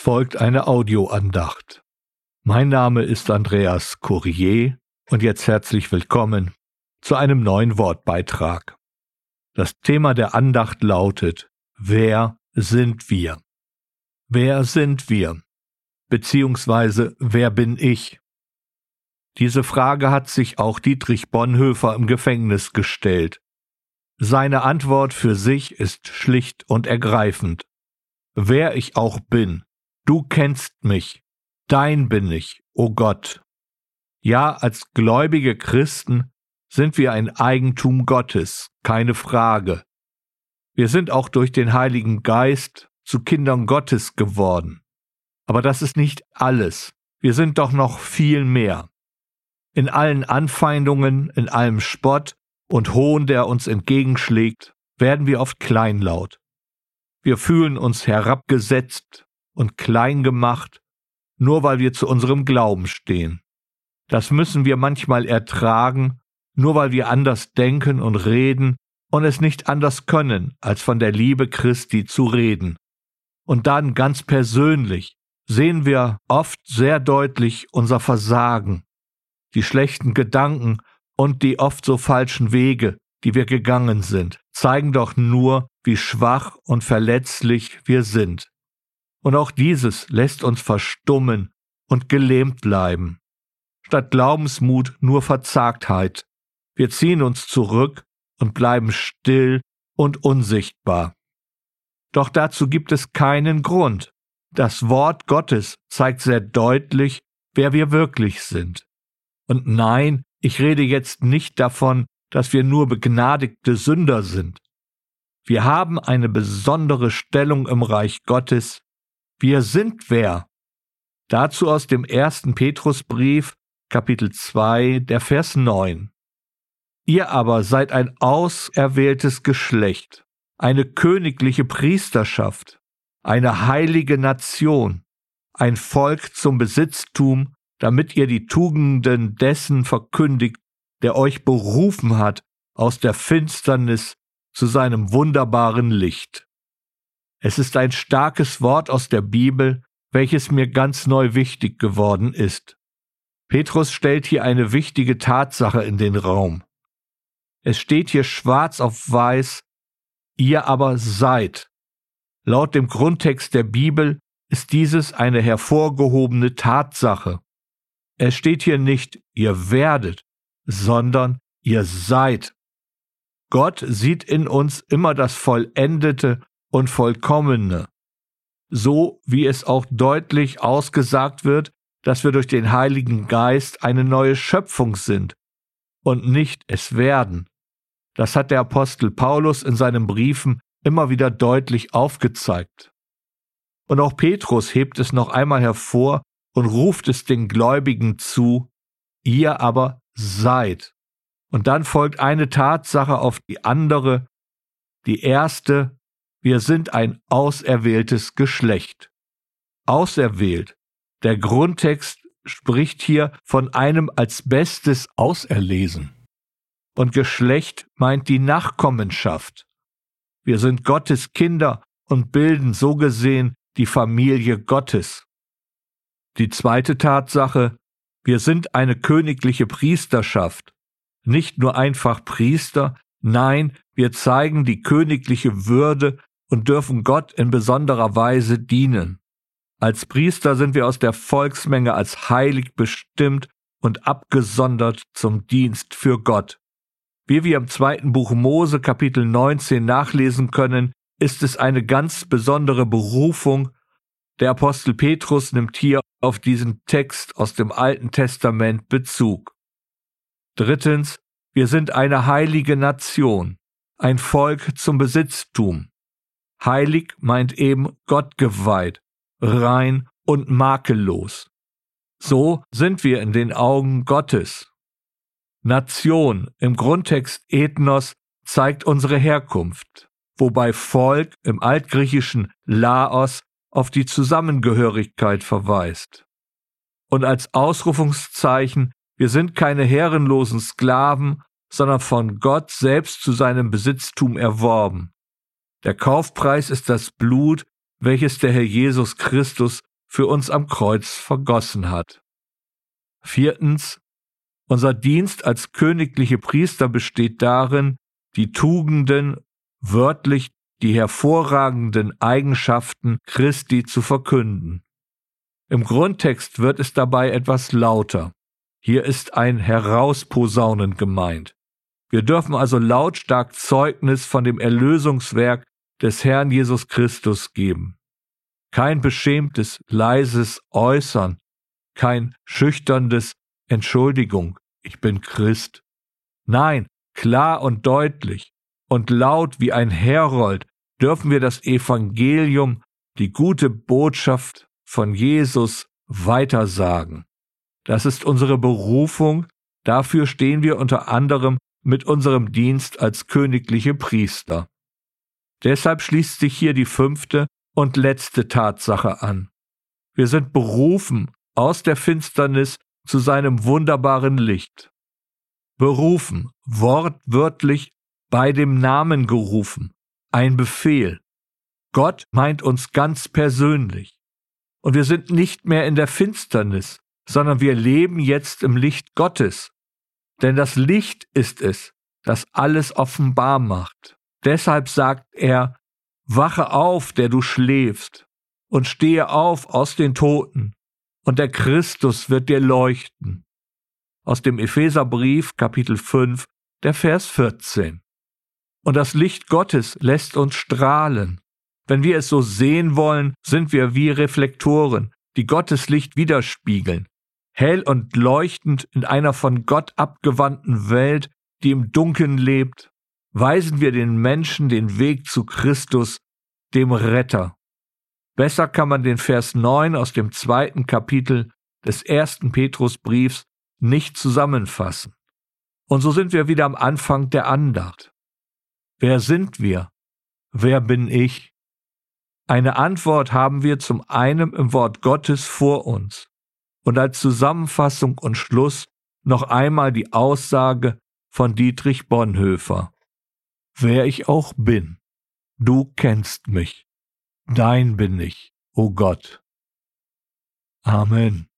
folgt eine Audioandacht. Mein Name ist Andreas Courier und jetzt herzlich willkommen zu einem neuen Wortbeitrag. Das Thema der Andacht lautet Wer sind wir? Wer sind wir? Beziehungsweise wer bin ich? Diese Frage hat sich auch Dietrich Bonhoeffer im Gefängnis gestellt. Seine Antwort für sich ist schlicht und ergreifend. Wer ich auch bin, du kennst mich, dein bin ich, o oh Gott. Ja, als gläubige Christen sind wir ein Eigentum Gottes, keine Frage. Wir sind auch durch den Heiligen Geist zu Kindern Gottes geworden. Aber das ist nicht alles. Wir sind doch noch viel mehr. In allen Anfeindungen, in allem Spott und Hohn, der uns entgegenschlägt, werden wir oft kleinlaut. Wir fühlen uns herabgesetzt und klein gemacht, nur weil wir zu unserem Glauben stehen. Das müssen wir manchmal ertragen, nur weil wir anders denken und reden und es nicht anders können, als von der Liebe Christi zu reden. Und dann ganz persönlich sehen wir oft sehr deutlich unser Versagen, die schlechten Gedanken und die oft so falschen Wege, die wir gegangen sind, zeigen doch nur, wie schwach und verletzlich wir sind. Und auch dieses lässt uns verstummen und gelähmt bleiben. Statt Glaubensmut nur Verzagtheit. Wir ziehen uns zurück und bleiben still und unsichtbar. Doch dazu gibt es keinen Grund. Das Wort Gottes zeigt sehr deutlich, wer wir wirklich sind. Und nein, ich rede jetzt nicht davon, dass wir nur begnadigte Sünder sind. Wir haben eine besondere Stellung im Reich Gottes. Wir sind wer? Dazu aus dem ersten Petrusbrief, Kapitel 2, der Vers 9. Ihr aber seid ein auserwähltes Geschlecht, eine königliche Priesterschaft, eine heilige Nation, ein Volk zum Besitztum, damit ihr die Tugenden dessen verkündigt, der euch berufen hat aus der Finsternis zu seinem wunderbaren Licht. Es ist ein starkes Wort aus der Bibel, welches mir ganz neu wichtig geworden ist. Petrus stellt hier eine wichtige Tatsache in den Raum. Es steht hier schwarz auf weiß, ihr aber seid. Laut dem Grundtext der Bibel ist dieses eine hervorgehobene Tatsache. Es steht hier nicht, ihr werdet, sondern ihr seid. Gott sieht in uns immer das Vollendete und Vollkommene, so wie es auch deutlich ausgesagt wird, dass wir durch den Heiligen Geist eine neue Schöpfung sind und nicht es werden. Das hat der Apostel Paulus in seinen Briefen immer wieder deutlich aufgezeigt. Und auch Petrus hebt es noch einmal hervor und ruft es den Gläubigen zu, ihr aber seid. Und dann folgt eine Tatsache auf die andere. Die erste, wir sind ein auserwähltes Geschlecht. Auserwählt. Der Grundtext spricht hier von einem als Bestes auserlesen. Und Geschlecht meint die Nachkommenschaft. Wir sind Gottes Kinder und bilden so gesehen die Familie Gottes. Die zweite Tatsache, wir sind eine königliche Priesterschaft nicht nur einfach Priester, nein, wir zeigen die königliche Würde und dürfen Gott in besonderer Weise dienen. Als Priester sind wir aus der Volksmenge als heilig bestimmt und abgesondert zum Dienst für Gott. Wie wir im zweiten Buch Mose Kapitel 19 nachlesen können, ist es eine ganz besondere Berufung. Der Apostel Petrus nimmt hier auf diesen Text aus dem Alten Testament Bezug. Drittens, wir sind eine heilige Nation, ein Volk zum Besitztum. Heilig meint eben Gott geweiht, rein und makellos. So sind wir in den Augen Gottes. Nation im Grundtext Ethnos zeigt unsere Herkunft, wobei Volk im altgriechischen Laos auf die Zusammengehörigkeit verweist. Und als Ausrufungszeichen wir sind keine herrenlosen Sklaven, sondern von Gott selbst zu seinem Besitztum erworben. Der Kaufpreis ist das Blut, welches der Herr Jesus Christus für uns am Kreuz vergossen hat. Viertens, unser Dienst als königliche Priester besteht darin, die Tugenden, wörtlich die hervorragenden Eigenschaften Christi zu verkünden. Im Grundtext wird es dabei etwas lauter. Hier ist ein Herausposaunen gemeint. Wir dürfen also lautstark Zeugnis von dem Erlösungswerk des Herrn Jesus Christus geben. Kein beschämtes, leises Äußern, kein schüchterndes Entschuldigung, ich bin Christ. Nein, klar und deutlich und laut wie ein Herold dürfen wir das Evangelium, die gute Botschaft von Jesus weitersagen. Das ist unsere Berufung, dafür stehen wir unter anderem mit unserem Dienst als königliche Priester. Deshalb schließt sich hier die fünfte und letzte Tatsache an. Wir sind berufen aus der Finsternis zu seinem wunderbaren Licht. Berufen, wortwörtlich bei dem Namen gerufen, ein Befehl. Gott meint uns ganz persönlich. Und wir sind nicht mehr in der Finsternis, sondern wir leben jetzt im Licht Gottes. Denn das Licht ist es, das alles offenbar macht. Deshalb sagt er, wache auf, der du schläfst, und stehe auf aus den Toten, und der Christus wird dir leuchten. Aus dem Epheserbrief Kapitel 5, der Vers 14. Und das Licht Gottes lässt uns strahlen. Wenn wir es so sehen wollen, sind wir wie Reflektoren, die Gottes Licht widerspiegeln, hell und leuchtend in einer von Gott abgewandten Welt, die im Dunkeln lebt, weisen wir den Menschen den Weg zu Christus, dem Retter. Besser kann man den Vers 9 aus dem zweiten Kapitel des ersten Petrusbriefs nicht zusammenfassen. Und so sind wir wieder am Anfang der Andacht. Wer sind wir? Wer bin ich? Eine Antwort haben wir zum einen im Wort Gottes vor uns und als Zusammenfassung und Schluss noch einmal die Aussage von Dietrich Bonhoeffer. Wer ich auch bin, du kennst mich, dein bin ich, o oh Gott. Amen.